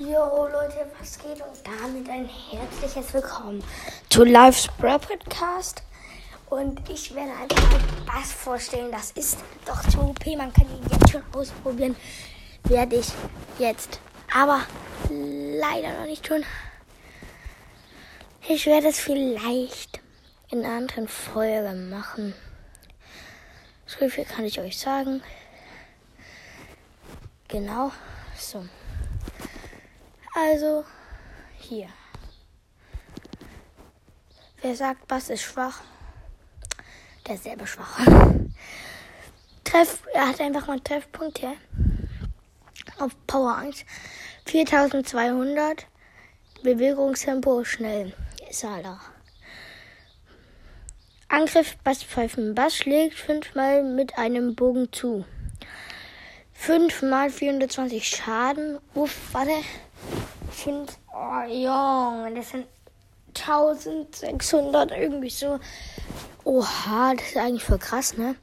Jo Leute, was geht und damit ein herzliches Willkommen zu Live's Bro Podcast. Und ich werde einfach mal Bass vorstellen. Das ist doch zu OP. Man kann ihn jetzt schon ausprobieren. Werde ich jetzt. Aber leider noch nicht tun. Ich werde es vielleicht in einer anderen Folge machen. So viel kann ich euch sagen. Genau. So. Also, hier. Wer sagt, Bass ist schwach, der ist selber schwach. Treff, er hat einfach mal Treffpunkt hier. Auf Power 1. 4200. Bewegungstempo schnell. Ist er da. Angriff Basspfeifen. Bass schlägt fünfmal mit einem Bogen zu. 5 mal 420 Schaden. Uff, warte. 5. Oh, Junge, das sind 1600 irgendwie so. Oha, das ist eigentlich voll krass, ne?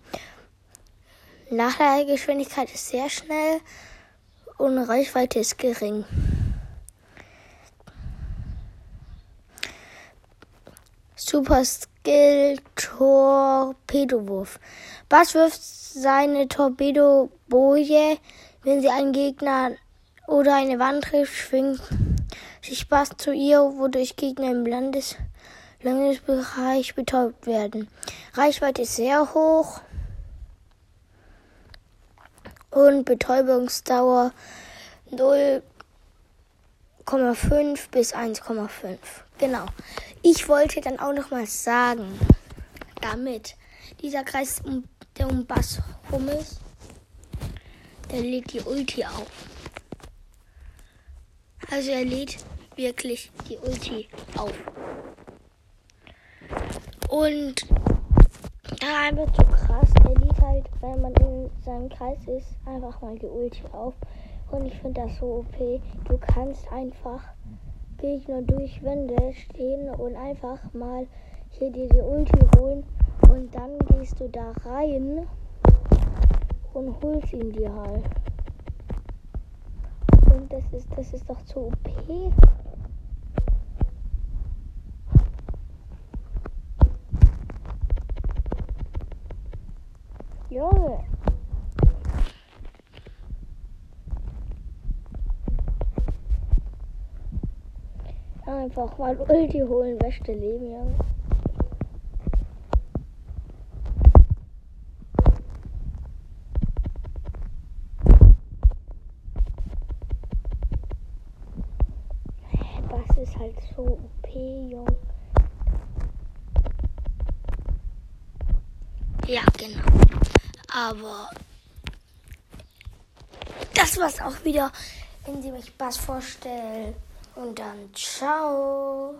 Nachladegeschwindigkeit ist sehr schnell und Reichweite ist gering. Super Skill Torpedowurf. Bass wirft seine Torpedoboje, wenn sie einen Gegner oder eine Wand trifft, schwingt sich Bass zu ihr, wodurch Gegner im Landes Landesbereich betäubt werden. Reichweite ist sehr hoch und Betäubungsdauer 0,5 bis 1,5. Genau. Ich wollte dann auch noch mal sagen, damit dieser Kreis, der um Bass rum ist, der lädt die Ulti auf. Also er lädt wirklich die Ulti auf. Und da einfach zu krass. Er lädt halt, wenn man in seinem Kreis ist, einfach mal die Ulti auf. Und ich finde das so OP. Du kannst einfach Gegner durch Wände stehen und einfach mal hier dir die Ulti holen. Und dann gehst du da rein und holst ihn dir halt. Und das ist, das ist doch zu OP. Junge. Einfach mal Ulti holen, beste Leben, Junge. Das ist halt so OP, Junge. Ja, genau. Aber das war's auch wieder, indem ich Bass vorstelle. Und dann ciao.